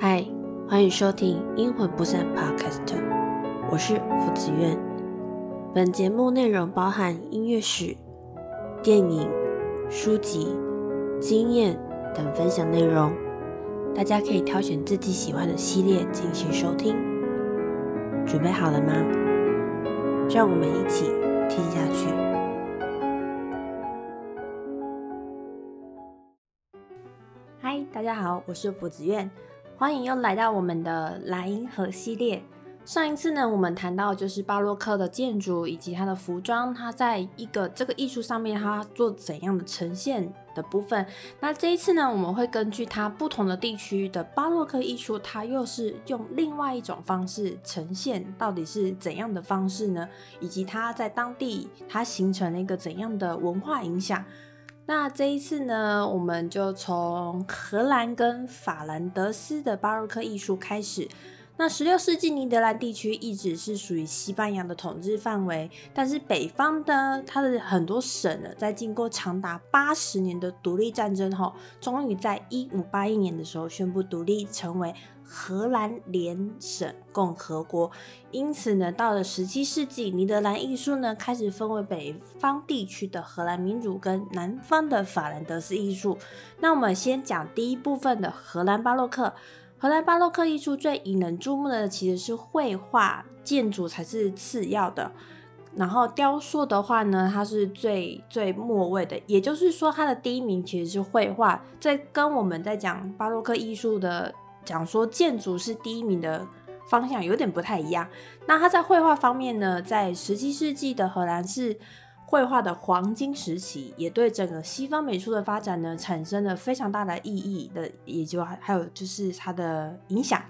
嗨，欢迎收听《阴魂不散》Podcast，我是福子苑。本节目内容包含音乐史、电影、书籍、经验等分享内容，大家可以挑选自己喜欢的系列进行收听。准备好了吗？让我们一起听下去。嗨，大家好，我是福子苑。欢迎又来到我们的莱茵河系列。上一次呢，我们谈到就是巴洛克的建筑以及它的服装，它在一个这个艺术上面，它做怎样的呈现的部分。那这一次呢，我们会根据它不同的地区的巴洛克艺术，它又是用另外一种方式呈现，到底是怎样的方式呢？以及它在当地它形成了一个怎样的文化影响？那这一次呢，我们就从荷兰跟法兰德斯的巴洛克艺术开始。那十六世纪尼德兰地区一直是属于西班牙的统治范围，但是北方的它的很多省呢，在经过长达八十年的独立战争后，终于在一五八一年的时候宣布独立，成为。荷兰联省共和国，因此呢，到了十七世纪，尼德兰艺术呢开始分为北方地区的荷兰民主跟南方的法兰德斯艺术。那我们先讲第一部分的荷兰巴洛克。荷兰巴洛克艺术最引人注目的其实是绘画，建筑才是次要的。然后雕塑的话呢，它是最最末位的，也就是说，它的第一名其实是绘画。在跟我们在讲巴洛克艺术的。讲说建筑是第一名的方向有点不太一样。那他在绘画方面呢，在十七世纪的荷兰是绘画的黄金时期，也对整个西方美术的发展呢产生了非常大的意义的，也就还有就是它的影响。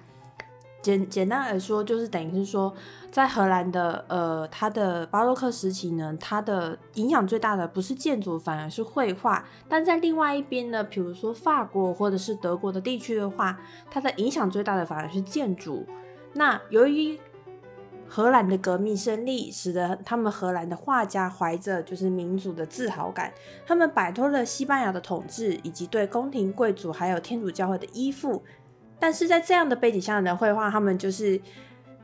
简简单来说，就是等于是说，在荷兰的呃，它的巴洛克时期呢，它的影响最大的不是建筑，反而是绘画。但在另外一边呢，比如说法国或者是德国的地区的话，它的影响最大的反而是建筑。那由于荷兰的革命胜利，使得他们荷兰的画家怀着就是民族的自豪感，他们摆脱了西班牙的统治，以及对宫廷贵族还有天主教会的依附。但是在这样的背景下的绘画，他们就是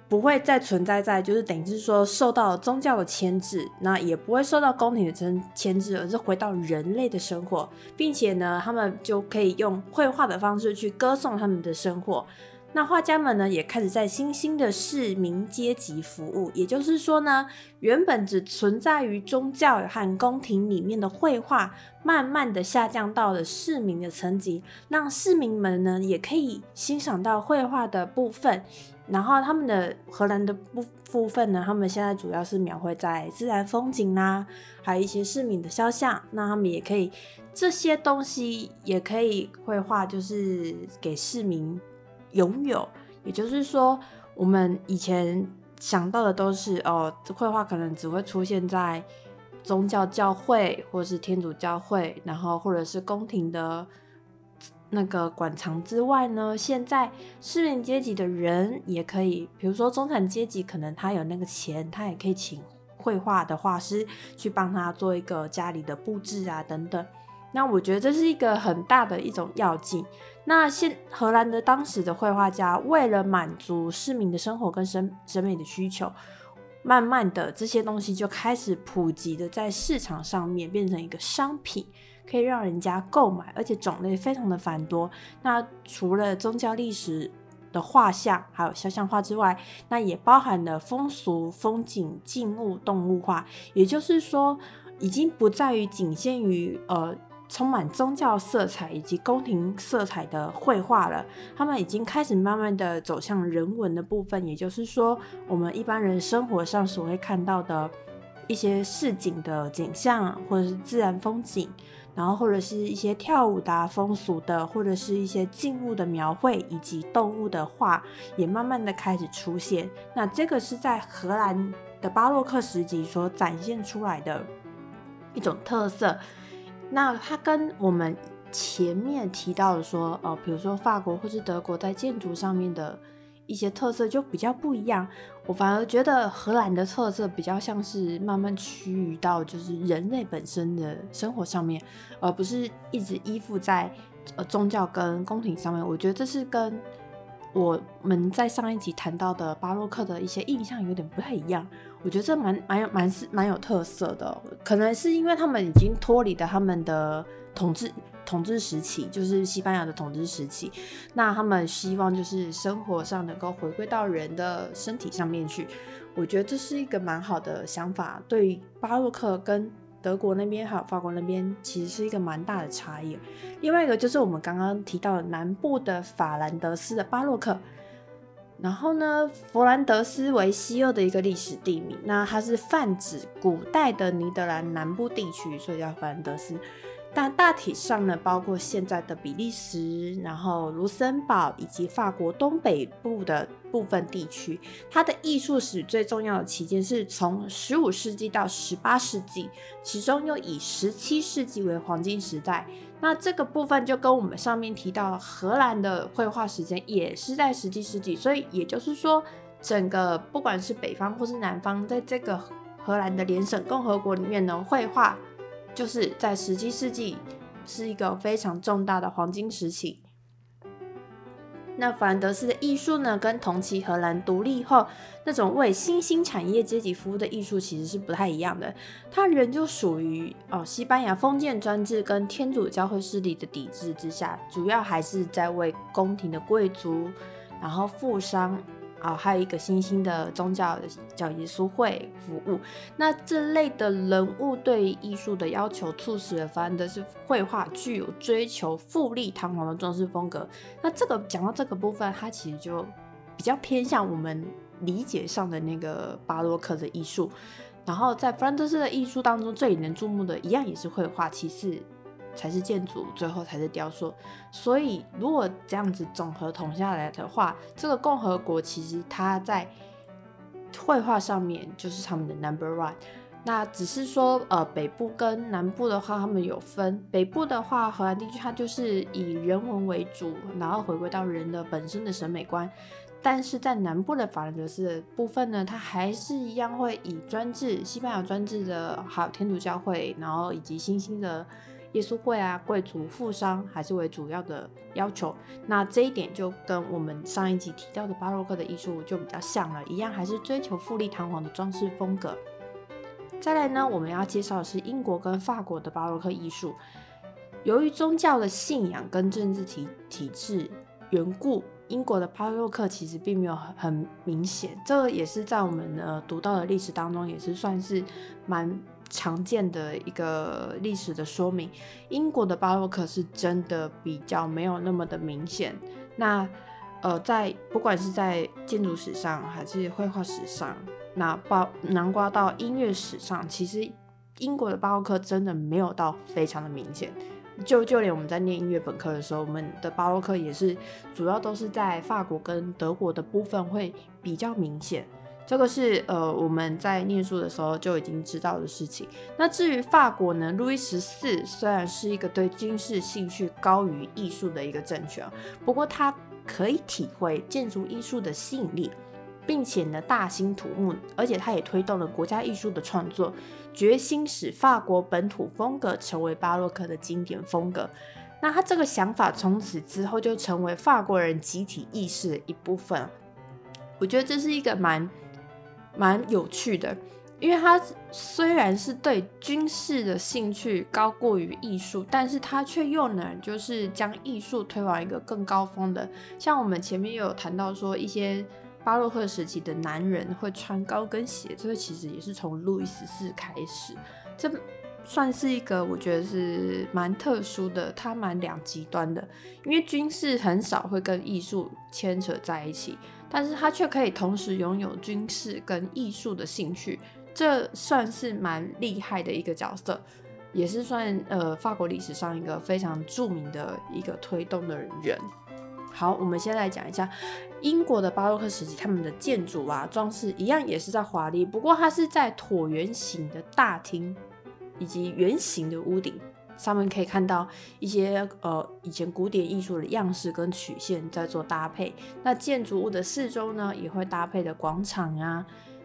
不会再存在在，就是等于是说受到宗教的牵制，那也不会受到宫廷的牵牵制，而是回到人类的生活，并且呢，他们就可以用绘画的方式去歌颂他们的生活。那画家们呢，也开始在新兴的市民阶级服务，也就是说呢，原本只存在于宗教和宫廷里面的绘画，慢慢的下降到了市民的层级，让市民们呢也可以欣赏到绘画的部分。然后他们的荷兰的部部分呢，他们现在主要是描绘在自然风景啦，还有一些市民的肖像。那他们也可以这些东西也可以绘画，就是给市民。拥有，也就是说，我们以前想到的都是哦，绘画可能只会出现在宗教教会或是天主教会，然后或者是宫廷的那个馆藏之外呢，现在市民阶级的人也可以，比如说中产阶级，可能他有那个钱，他也可以请绘画的画师去帮他做一个家里的布置啊，等等。那我觉得这是一个很大的一种要剂。那现荷兰的当时的绘画家为了满足市民的生活跟审审美的需求，慢慢的这些东西就开始普及的在市场上面变成一个商品，可以让人家购买，而且种类非常的繁多。那除了宗教历史的画像还有肖像画之外，那也包含了风俗、风景、静物、动物画，也就是说，已经不在于仅限于呃。充满宗教色彩以及宫廷色彩的绘画了，他们已经开始慢慢的走向人文的部分，也就是说，我们一般人生活上所会看到的一些市井的景象，或者是自然风景，然后或者是一些跳舞的风俗的，或者是一些静物的描绘，以及动物的画，也慢慢的开始出现。那这个是在荷兰的巴洛克时期所展现出来的一种特色。那它跟我们前面提到的说，呃，比如说法国或是德国在建筑上面的一些特色就比较不一样。我反而觉得荷兰的特色比较像是慢慢趋于到就是人类本身的生活上面，而不是一直依附在呃宗教跟宫廷上面。我觉得这是跟我们在上一集谈到的巴洛克的一些印象有点不太一样。我觉得这蛮蛮有蛮是蛮有特色的，可能是因为他们已经脱离了他们的统治统治时期，就是西班牙的统治时期。那他们希望就是生活上能够回归到人的身体上面去。我觉得这是一个蛮好的想法。对巴洛克跟德国那边还有法国那边，其实是一个蛮大的差异。另外一个就是我们刚刚提到的南部的法兰德斯的巴洛克。然后呢，弗兰德斯为西欧的一个历史地名，那它是泛指古代的尼德兰南部地区，所以叫弗兰德斯。但大体上呢，包括现在的比利时，然后卢森堡以及法国东北部的部分地区。它的艺术史最重要的期间是从十五世纪到十八世纪，其中又以十七世纪为黄金时代。那这个部分就跟我们上面提到荷兰的绘画时间也是在十七世纪，所以也就是说，整个不管是北方或是南方，在这个荷兰的联省共和国里面呢，绘画就是在十七世纪是一个非常重大的黄金时期。那凡德斯的艺术呢，跟同期荷兰独立后那种为新兴产业阶级服务的艺术其实是不太一样的。它仍旧属于哦西班牙封建专制跟天主教会势力的抵制之下，主要还是在为宫廷的贵族，然后富商。啊，还有一个新兴的宗教叫耶稣会服务。那这类的人物对艺术的要求，促使了凡德是绘画具有追求富丽堂皇的装饰风格。那这个讲到这个部分，它其实就比较偏向我们理解上的那个巴洛克的艺术。然后在弗兰德斯的艺术当中，最引人注目的一样也是绘画，其次。才是建筑，最后才是雕塑。所以，如果这样子总和统下来的话，这个共和国其实它在绘画上面就是他们的 number one。那只是说，呃，北部跟南部的话，他们有分。北部的话，荷兰地区它就是以人文为主，然后回归到人的本身的审美观。但是在南部的法兰德斯的部分呢，它还是一样会以专制、西班牙专制的，还有天主教会，然后以及新兴的。耶稣会啊，贵族、富商还是为主要的要求。那这一点就跟我们上一集提到的巴洛克的艺术就比较像了，一样还是追求富丽堂皇的装饰风格。再来呢，我们要介绍的是英国跟法国的巴洛克艺术。由于宗教的信仰跟政治体体制缘故，英国的巴洛克其实并没有很很明显。这个也是在我们的读到的历史当中，也是算是蛮。常见的一个历史的说明，英国的巴洛克是真的比较没有那么的明显。那呃，在不管是在建筑史上还是绘画史上，那包南瓜到音乐史上，其实英国的巴洛克真的没有到非常的明显。就就连我们在念音乐本科的时候，我们的巴洛克也是主要都是在法国跟德国的部分会比较明显。这个是呃我们在念书的时候就已经知道的事情。那至于法国呢，路易十四虽然是一个对军事兴趣高于艺术的一个政权，不过他可以体会建筑艺术的吸引力，并且呢大兴土木，而且他也推动了国家艺术的创作，决心使法国本土风格成为巴洛克的经典风格。那他这个想法从此之后就成为法国人集体意识的一部分。我觉得这是一个蛮。蛮有趣的，因为他虽然是对军事的兴趣高过于艺术，但是他却又能就是将艺术推往一个更高峰的。像我们前面有谈到说，一些巴洛克时期的男人会穿高跟鞋，这个其实也是从路易十四开始。这算是一个我觉得是蛮特殊的，他蛮两极端的，因为军事很少会跟艺术牵扯在一起。但是他却可以同时拥有军事跟艺术的兴趣，这算是蛮厉害的一个角色，也是算呃法国历史上一个非常著名的一个推动的人。好，我们先来讲一下英国的巴洛克时期，他们的建筑啊装饰一样也是在华丽，不过它是在椭圆形的大厅以及圆形的屋顶。上面可以看到一些呃以前古典艺术的样式跟曲线在做搭配。那建筑物的四周呢，也会搭配的广场啊，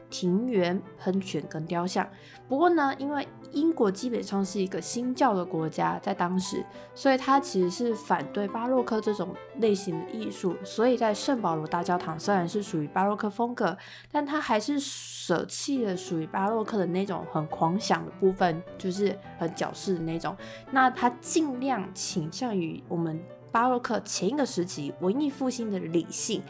庭园、喷泉跟雕像。不过呢，因为英国基本上是一个新教的国家，在当时，所以它其实是反对巴洛克这种类型的艺术。所以在圣保罗大教堂虽然是属于巴洛克风格，但它还是舍弃了属于巴洛克的那种很狂想的部分，就是很矫饰的那种。那它尽量倾向于我们巴洛克前一个时期文艺复兴的理性。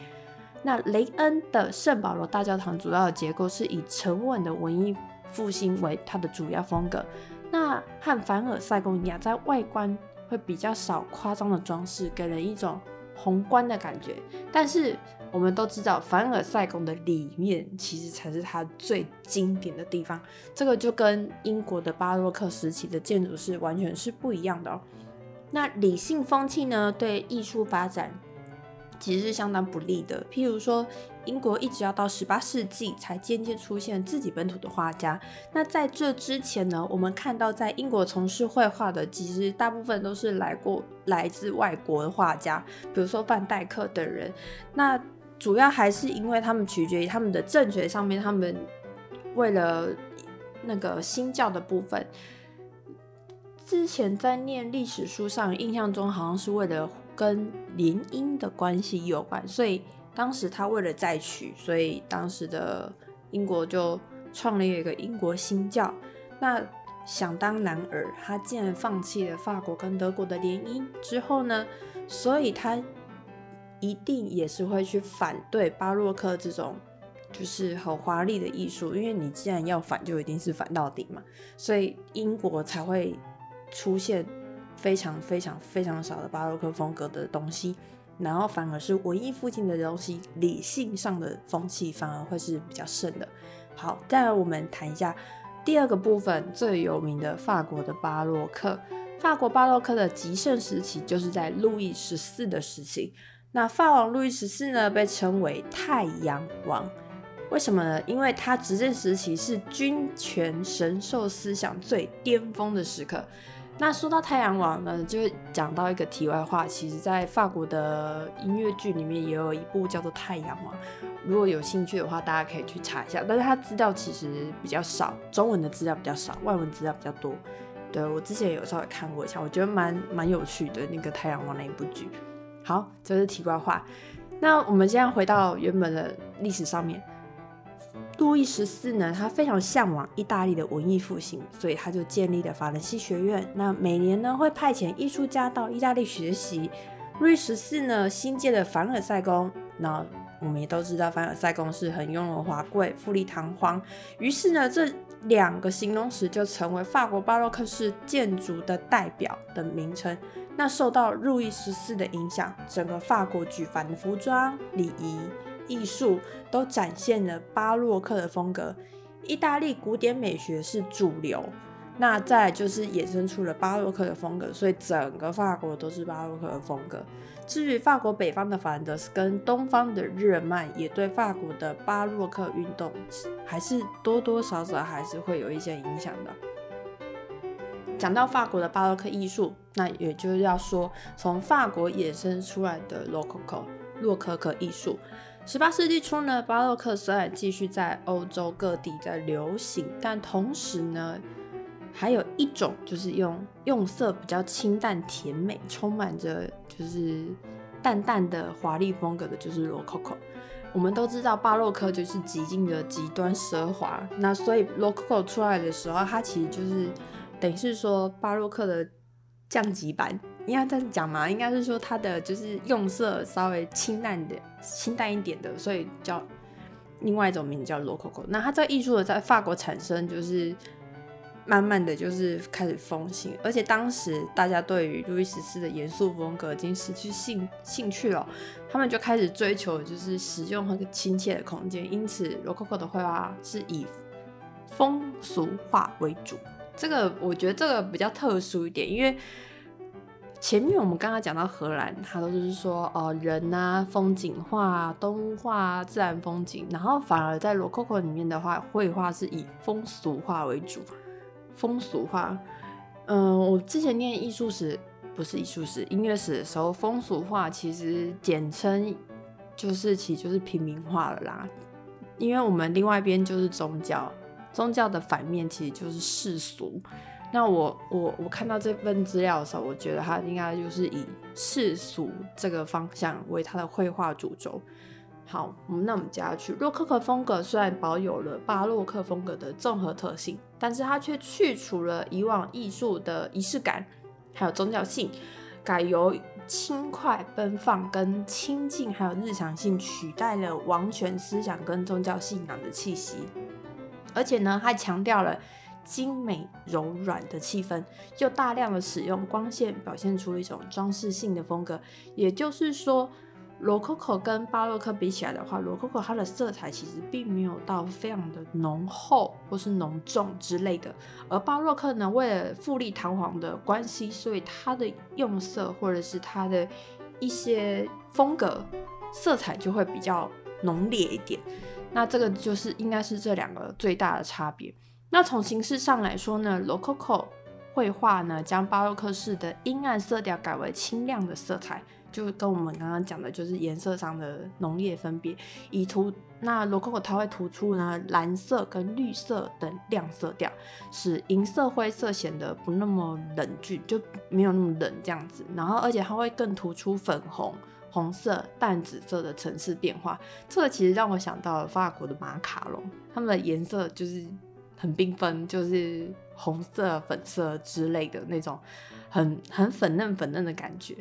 那雷恩的圣保罗大教堂主要的结构是以沉稳的文艺复兴为它的主要风格。那和凡尔赛宫一样，在外观会比较少夸张的装饰，给人一种宏观的感觉。但是我们都知道，凡尔赛宫的里面其实才是它最经典的地方。这个就跟英国的巴洛克时期的建筑是完全是不一样的哦。那理性风气呢，对艺术发展。其实是相当不利的。譬如说，英国一直要到十八世纪才渐渐出现自己本土的画家。那在这之前呢，我们看到在英国从事绘画的，其实大部分都是来过来自外国的画家，比如说范戴克等人。那主要还是因为他们取决于他们的政学上面，他们为了那个新教的部分。之前在念历史书上，印象中好像是为了。跟联姻的关系有关，所以当时他为了再娶，所以当时的英国就创立了一个英国新教。那想当男儿，他竟然放弃了法国跟德国的联姻之后呢，所以他一定也是会去反对巴洛克这种就是很华丽的艺术，因为你既然要反，就一定是反到底嘛，所以英国才会出现。非常非常非常少的巴洛克风格的东西，然后反而是文艺复兴的东西，理性上的风气反而会是比较盛的。好，再来我们谈一下第二个部分，最有名的法国的巴洛克。法国巴洛克的极盛时期就是在路易十四的时期。那法王路易十四呢，被称为太阳王，为什么呢？因为他执政时期是君权神授思想最巅峰的时刻。那说到太阳王呢，就讲到一个题外话。其实，在法国的音乐剧里面也有一部叫做《太阳王》，如果有兴趣的话，大家可以去查一下。但是它资料其实比较少，中文的资料比较少，外文资料比较多。对我之前有稍微看过一下，我觉得蛮蛮有趣的那个《太阳王》那一部剧。好，这是题外话。那我们现在回到原本的历史上面。路易十四呢，他非常向往意大利的文艺复兴，所以他就建立了法兰西学院。那每年呢，会派遣艺术家到意大利学习。路易十四呢，新建的凡尔赛宫，那我们也都知道，凡尔赛宫是很雍容华贵、富丽堂皇。于是呢，这两个形容词就成为法国巴洛克式建筑的代表的名称。那受到路易十四的影响，整个法国举凡的服装、礼仪。艺术都展现了巴洛克的风格，意大利古典美学是主流，那再就是衍生出了巴洛克的风格，所以整个法国都是巴洛克的风格。至于法国北方的法兰德斯跟东方的日耳曼，也对法国的巴洛克运动还是多多少少还是会有一些影响的。讲到法国的巴洛克艺术，那也就是要说从法国衍生出来的洛可可洛可可艺术。十八世纪初呢，巴洛克虽然继续在欧洲各地在流行，但同时呢，还有一种就是用用色比较清淡甜美，充满着就是淡淡的华丽风格的，就是罗可可。我们都知道巴洛克就是极尽的极端奢华，那所以罗可可出来的时候，它其实就是等于是说巴洛克的降级版。应该这样讲嘛？应该是说它的就是用色稍微清淡的、清淡一点的，所以叫另外一种名字叫罗可可。那它这个艺术的在法国产生，就是慢慢的就是开始风行，而且当时大家对于路易十四的严肃风格已经失去兴兴趣了，他们就开始追求就是实用和亲切的空间，因此罗可可的绘画是以风俗画为主。这个我觉得这个比较特殊一点，因为。前面我们刚刚讲到荷兰，它都是说哦人啊、风景画、动物画、自然风景，然后反而在罗可可里面的话，绘画是以风俗画为主。风俗画，嗯，我之前念艺术史，不是艺术史，音乐史的时候，风俗画其实简称就是其就是平民化了啦。因为我们另外一边就是宗教，宗教的反面其实就是世俗。那我我我看到这份资料的时候，我觉得他应该就是以世俗这个方向为他的绘画主轴。好，我们那我们接下去，洛可可风格虽然保有了巴洛克风格的综合特性，但是它却去除了以往艺术的仪式感，还有宗教性，改由轻快奔放跟亲近，还有日常性取代了王权思想跟宗教信仰的气息，而且呢，还强调了。精美柔软的气氛，又大量的使用光线，表现出一种装饰性的风格。也就是说，罗可可跟巴洛克比起来的话，罗可可它的色彩其实并没有到非常的浓厚或是浓重之类的，而巴洛克呢，为了富丽堂皇的关系，所以它的用色或者是它的一些风格色彩就会比较浓烈一点。那这个就是应该是这两个最大的差别。那从形式上来说呢，罗可可绘画呢，将巴洛克式的阴暗色调改为清亮的色彩，就跟我们刚刚讲的，就是颜色上的浓烈分别。以图那罗可可它会突出呢蓝色跟绿色等亮色调，使银色灰色显得不那么冷峻，就没有那么冷这样子。然后而且它会更突出粉红、红色、淡紫色的层次变化。这个其实让我想到了法国的马卡龙，它们的颜色就是。很缤纷，就是红色、粉色之类的那种，很很粉嫩粉嫩的感觉。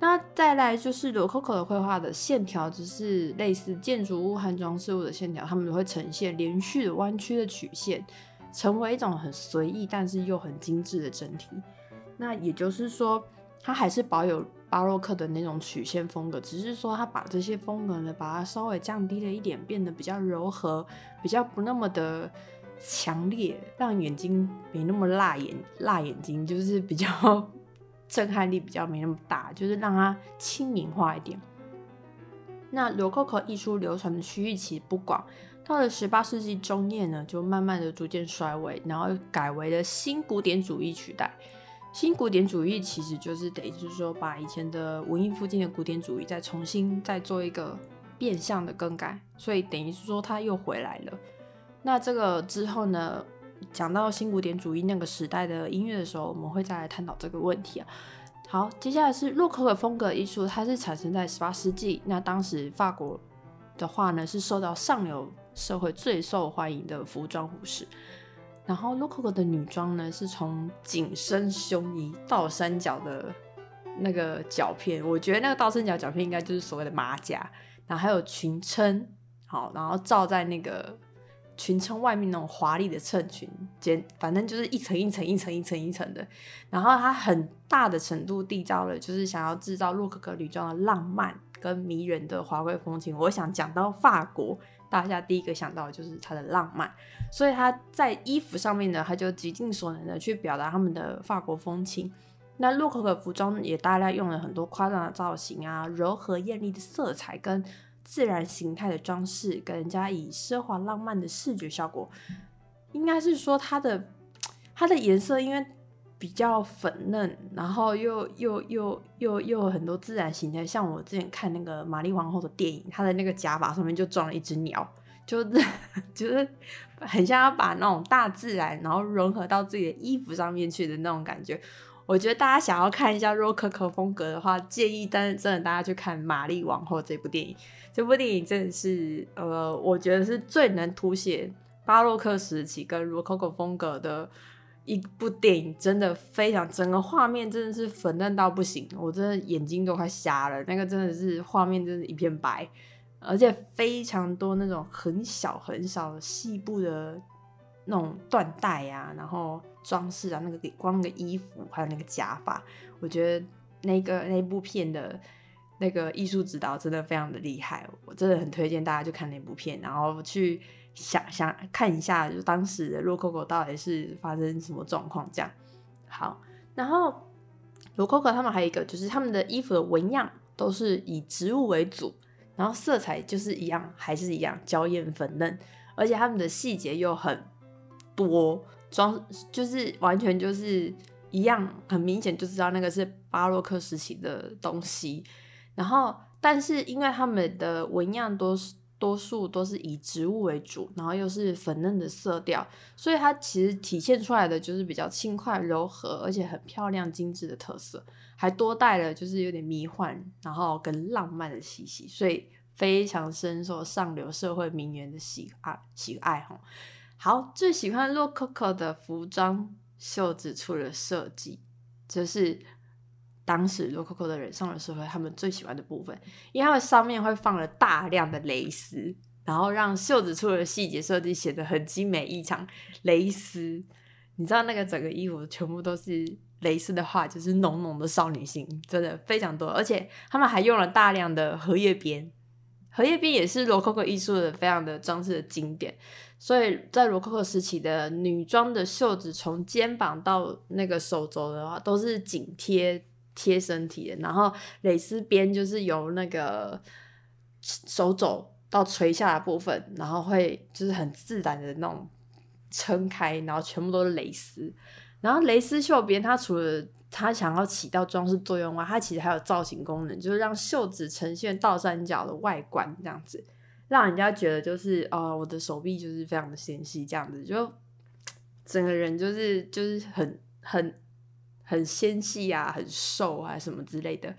那再来就是罗可可的绘画的线条，只是类似建筑物和装饰物的线条，它们会呈现连续的弯曲的曲线，成为一种很随意但是又很精致的整体。那也就是说，它还是保有巴洛克的那种曲线风格，只是说它把这些风格呢，把它稍微降低了一点，变得比较柔和，比较不那么的。强烈，让眼睛没那么辣眼，辣眼睛就是比较 震撼力比较没那么大，就是让它轻盈化一点。那罗可可艺术流传的区域其实不广，到了十八世纪中叶呢，就慢慢的逐渐衰微，然后改为了新古典主义取代。新古典主义其实就是等于是说，把以前的文艺复兴的古典主义再重新再做一个变相的更改，所以等于是说它又回来了。那这个之后呢，讲到新古典主义那个时代的音乐的时候，我们会再来探讨这个问题啊。好，接下来是洛可可风格艺术，它是产生在十八世纪。那当时法国的话呢，是受到上流社会最受欢迎的服装服饰。然后洛可可的女装呢，是从紧身胸衣、倒三角的那个角片，我觉得那个倒三角角片应该就是所谓的马甲，然后还有裙撑，好，然后罩在那个。裙撑外面那种华丽的衬裙，简反正就是一层一层一层一层一层的，然后它很大的程度缔造了，就是想要制造洛可可女装的浪漫跟迷人的华贵风情。我想讲到法国，大家第一个想到的就是它的浪漫，所以它在衣服上面呢，它就极尽所能的去表达他们的法国风情。那洛可可服装也大量用了很多夸张的造型啊，柔和艳丽的色彩跟。自然形态的装饰，跟人家以奢华浪漫的视觉效果，应该是说它的它的颜色，因为比较粉嫩，然后又又又又又有很多自然形态。像我之前看那个玛丽皇后的电影，她的那个假发上面就装了一只鸟，就是 就是很像要把那种大自然，然后融合到自己的衣服上面去的那种感觉。我觉得大家想要看一下洛可可风格的话，建议真的真的大家去看《玛丽王后》这部电影。这部电影真的是，呃，我觉得是最能凸显巴洛克时期跟洛可可风格的一部电影。真的非常，整个画面真的是粉嫩到不行，我真的眼睛都快瞎了。那个真的是画面，真是一片白，而且非常多那种很小很小的细部的那种缎带呀，然后。装饰啊，那个光那个衣服，还有那个假发，我觉得那个那部片的那个艺术指导真的非常的厉害，我真的很推荐大家去看那部片，然后去想想看一下，就当时的洛可可到底是发生什么状况这样。好，然后洛可可他们还有一个就是他们的衣服的纹样都是以植物为主，然后色彩就是一样，还是一样娇艳粉嫩，而且他们的细节又很多。装就是完全就是一样，很明显就知道那个是巴洛克时期的东西。然后，但是因为他们的纹样多多数都是以植物为主，然后又是粉嫩的色调，所以它其实体现出来的就是比较轻快柔和，而且很漂亮精致的特色，还多带了就是有点迷幻，然后跟浪漫的气息，所以非常深受上流社会名媛的喜爱喜爱哈。好，最喜欢 Lococo 的服装袖子处的设计，就是。当时 Lococo 的人上了社会，他们最喜欢的部分，因为他们上面会放了大量的蕾丝，然后让袖子处的细节设计显得很精美异常。蕾丝，你知道那个整个衣服全部都是蕾丝的话，就是浓浓的少女心，真的非常多。而且他们还用了大量的荷叶边，荷叶边也是 Lococo 艺术的非常的装饰的经典。所以在罗可可时期的女装的袖子，从肩膀到那个手肘的话，都是紧贴。贴身体的，然后蕾丝边就是由那个手肘到垂下的部分，然后会就是很自然的那种撑开，然后全部都是蕾丝。然后蕾丝袖边，它除了它想要起到装饰作用外，它其实还有造型功能，就是让袖子呈现倒三角的外观，这样子让人家觉得就是哦，我的手臂就是非常的纤细，这样子就整个人就是就是很很。很纤细啊，很瘦啊，什么之类的，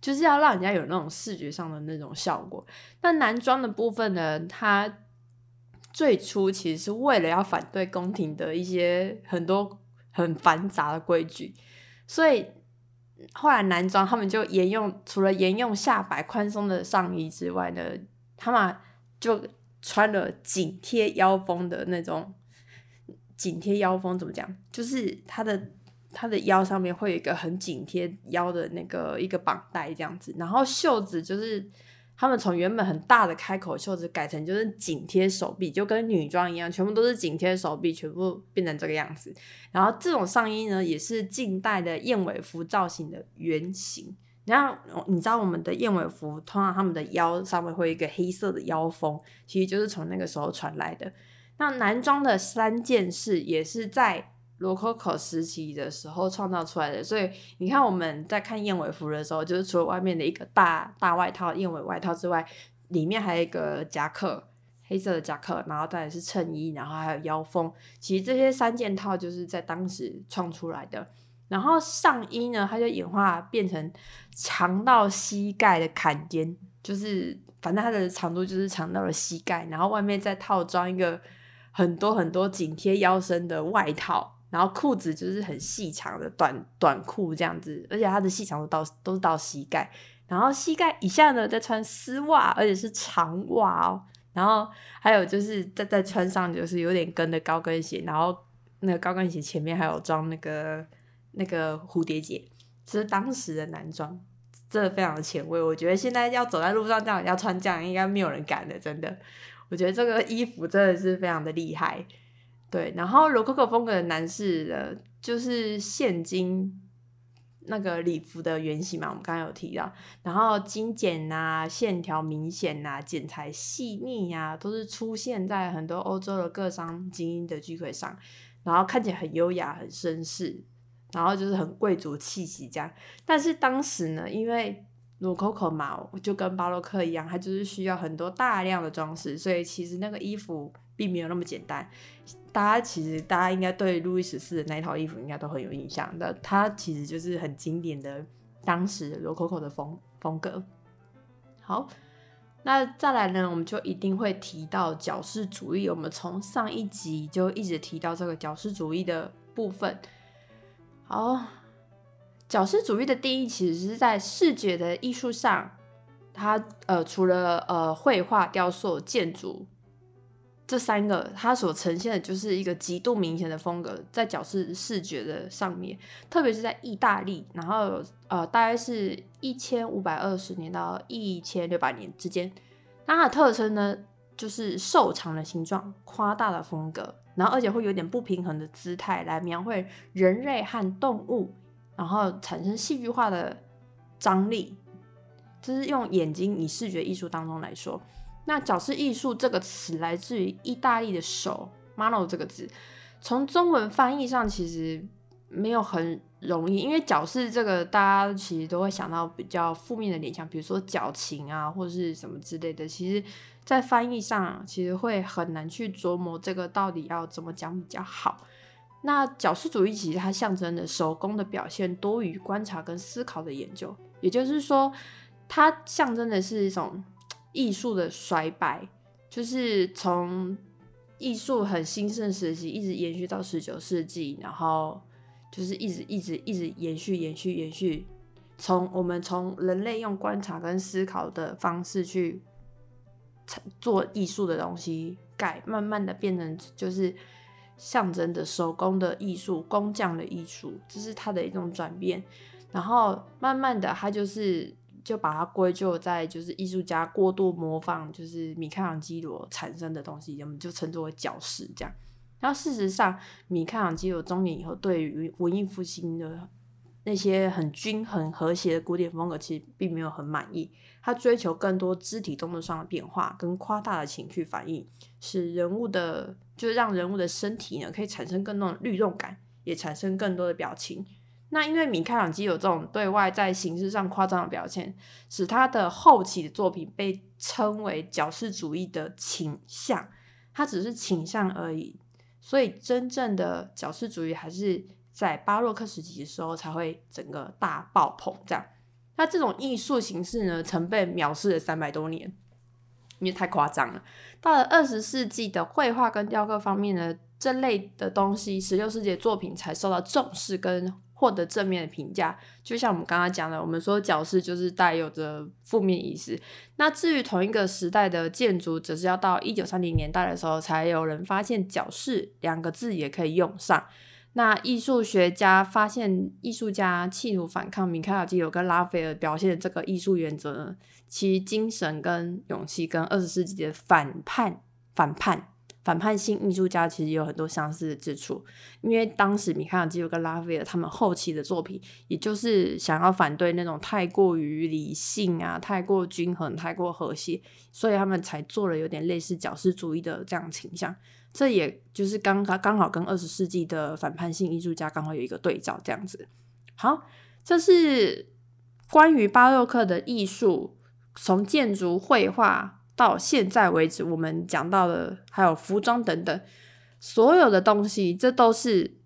就是要让人家有那种视觉上的那种效果。那男装的部分呢，它最初其实是为了要反对宫廷的一些很多很繁杂的规矩，所以后来男装他们就沿用，除了沿用下摆宽松的上衣之外呢，他们就穿了紧贴腰封的那种紧贴腰封，怎么讲？就是它的。它的腰上面会有一个很紧贴腰的那个一个绑带这样子，然后袖子就是他们从原本很大的开口袖子改成就是紧贴手臂，就跟女装一样，全部都是紧贴手臂，全部变成这个样子。然后这种上衣呢，也是近代的燕尾服造型的原型。然后你知道我们的燕尾服通常他们的腰上面会有一个黑色的腰封，其实就是从那个时候传来的。那男装的三件事也是在。罗可可时期的时候创造出来的，所以你看我们在看燕尾服的时候，就是除了外面的一个大大外套燕尾外套之外，里面还有一个夹克，黑色的夹克，然后再来是衬衣，然后还有腰封。其实这些三件套就是在当时创出来的。然后上衣呢，它就演化变成长到膝盖的坎肩，就是反正它的长度就是长到了膝盖，然后外面再套装一个很多很多紧贴腰身的外套。然后裤子就是很细长的短短裤这样子，而且它的细长都到都是到膝盖，然后膝盖以下呢再穿丝袜，而且是长袜哦。然后还有就是再再穿上就是有点跟的高跟鞋，然后那个高跟鞋前面还有装那个那个蝴蝶结，这是当时的男装，真的非常的前卫。我觉得现在要走在路上这样要穿这样，应该没有人敢的，真的。我觉得这个衣服真的是非常的厉害。对，然后 Rococo 风格的男士的，就是现今那个礼服的原型嘛，我们刚刚有提到。然后精简啊，线条明显啊，剪裁细腻呀，都是出现在很多欧洲的各商精英的聚会上，然后看起来很优雅、很绅士，然后就是很贵族气息这样。但是当时呢，因为 Rococo 嘛，就跟巴洛克一样，它就是需要很多大量的装饰，所以其实那个衣服并没有那么简单。大家其实，大家应该对路易十四的那套衣服应该都很有印象的。它其实就是很经典的当时罗可可的风风格。好，那再来呢，我们就一定会提到矫饰主义。我们从上一集就一直提到这个矫饰主义的部分。好，矫饰主义的定义其实是在视觉的艺术上，它呃除了呃绘画、雕塑、建筑。这三个，它所呈现的就是一个极度明显的风格，在角视视觉的上面，特别是在意大利，然后呃，大概是一千五百二十年到一千六百年之间。那它的特征呢，就是瘦长的形状、夸大的风格，然后而且会有点不平衡的姿态来描绘人类和动物，然后产生戏剧化的张力。这是用眼睛以视觉艺术当中来说。那矫饰艺术这个词来自于意大利的手 “mano” 这个字，从中文翻译上其实没有很容易，因为矫饰这个大家其实都会想到比较负面的联想，比如说矫情啊，或是什么之类的。其实，在翻译上，其实会很难去琢磨这个到底要怎么讲比较好。那矫饰主义其实它象征的手工的表现多于观察跟思考的研究，也就是说，它象征的是一种 艺术的衰败，就是从艺术很兴盛时期一直延续到十九世纪，然后。就是一直一直一直延续延续延续，从我们从人类用观察跟思考的方式去做艺术的东西，改慢慢的变成就是象征的手工的艺术、工匠的艺术，这是它的一种转变。然后慢慢的，它就是就把它归咎在就是艺术家过度模仿，就是米开朗基罗产生的东西，我们就称作为矫饰这样。然后事实上，米开朗基罗中年以后，对于文艺复兴的那些很均衡、和谐的古典风格，其实并没有很满意。他追求更多肢体动作上的变化，跟夸大的情绪反应，使人物的，就是让人物的身体呢，可以产生更多的律动感，也产生更多的表情。那因为米开朗基罗这种对外在形式上夸张的表现，使他的后期的作品被称为矫饰主义的倾向。他只是倾向而已。所以，真正的矫饰主义还是在巴洛克时期的时候才会整个大爆棚。这样，那这种艺术形式呢，曾被藐视了三百多年，因为太夸张了。到了二十世纪的绘画跟雕刻方面呢，这类的东西，十六世纪的作品才受到重视跟。获得正面的评价，就像我们刚刚讲的，我们说矫饰就是带有着负面意思。那至于同一个时代的建筑，则是要到一九三零年代的时候，才有人发现矫饰两个字也可以用上。那艺术学家发现，艺术家企图反抗米开朗基罗跟拉斐尔表现的这个艺术原则，其精神跟勇气跟二十世纪的反叛反叛。反叛性艺术家其实有很多相似之处，因为当时米开朗基罗跟拉斐尔他们后期的作品，也就是想要反对那种太过于理性啊、太过均衡、太过和谐，所以他们才做了有点类似矫饰主义的这样倾向。这也就是刚刚刚好跟二十世纪的反叛性艺术家刚好有一个对照，这样子。好，这是关于巴洛克的艺术，从建筑、绘画。到现在为止，我们讲到的还有服装等等，所有的东西，这都是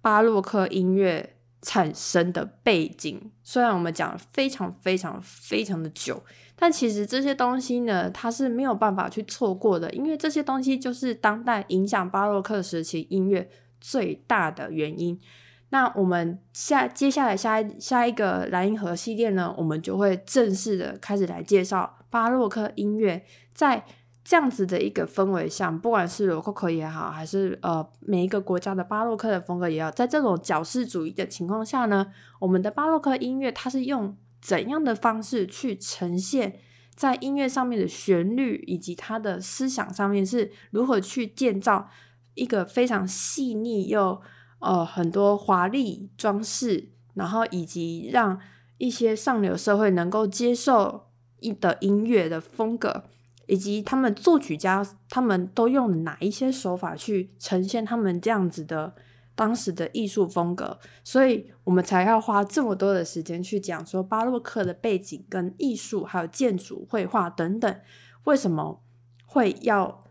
巴洛克音乐产生的背景。虽然我们讲非常非常非常的久，但其实这些东西呢，它是没有办法去错过的，因为这些东西就是当代影响巴洛克时期音乐最大的原因。那我们下接下来下一下一个蓝银河系列呢，我们就会正式的开始来介绍。巴洛克音乐在这样子的一个氛围下，不管是罗可可也好，还是呃每一个国家的巴洛克的风格也好，在这种矫饰主义的情况下呢，我们的巴洛克音乐它是用怎样的方式去呈现在音乐上面的旋律，以及它的思想上面是如何去建造一个非常细腻又呃很多华丽装饰，然后以及让一些上流社会能够接受。一的音乐的风格，以及他们作曲家他们都用哪一些手法去呈现他们这样子的当时的艺术风格，所以我们才要花这么多的时间去讲说巴洛克的背景跟艺术，还有建筑、绘画等等，为什么会要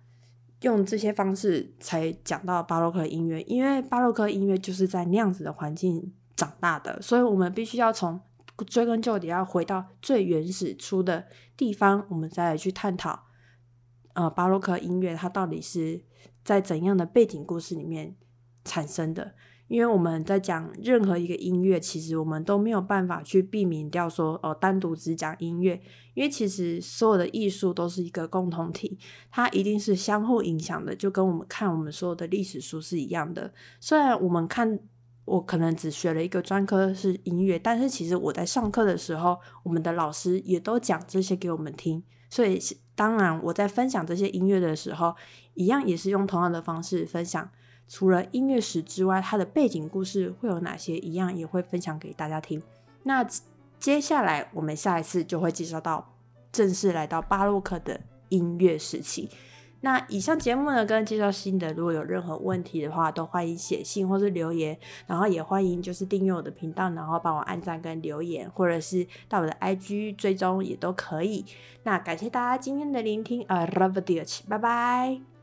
用这些方式才讲到巴洛克音乐？因为巴洛克音乐就是在那样子的环境长大的，所以我们必须要从。追根究底，要回到最原始出的地方，我们再来去探讨，呃，巴洛克音乐它到底是在怎样的背景故事里面产生的？因为我们在讲任何一个音乐，其实我们都没有办法去避免掉说，哦，单独只讲音乐，因为其实所有的艺术都是一个共同体，它一定是相互影响的，就跟我们看我们所有的历史书是一样的。虽然我们看。我可能只学了一个专科是音乐，但是其实我在上课的时候，我们的老师也都讲这些给我们听。所以当然我在分享这些音乐的时候，一样也是用同样的方式分享。除了音乐史之外，它的背景故事会有哪些？一样也会分享给大家听。那接下来我们下一次就会介绍到正式来到巴洛克的音乐时期。那以上节目呢，跟介绍新的，如果有任何问题的话，都欢迎写信或是留言，然后也欢迎就是订阅我的频道，然后帮我按赞跟留言，或者是到我的 IG 追踪也都可以。那感谢大家今天的聆听，呃，Love you，拜拜。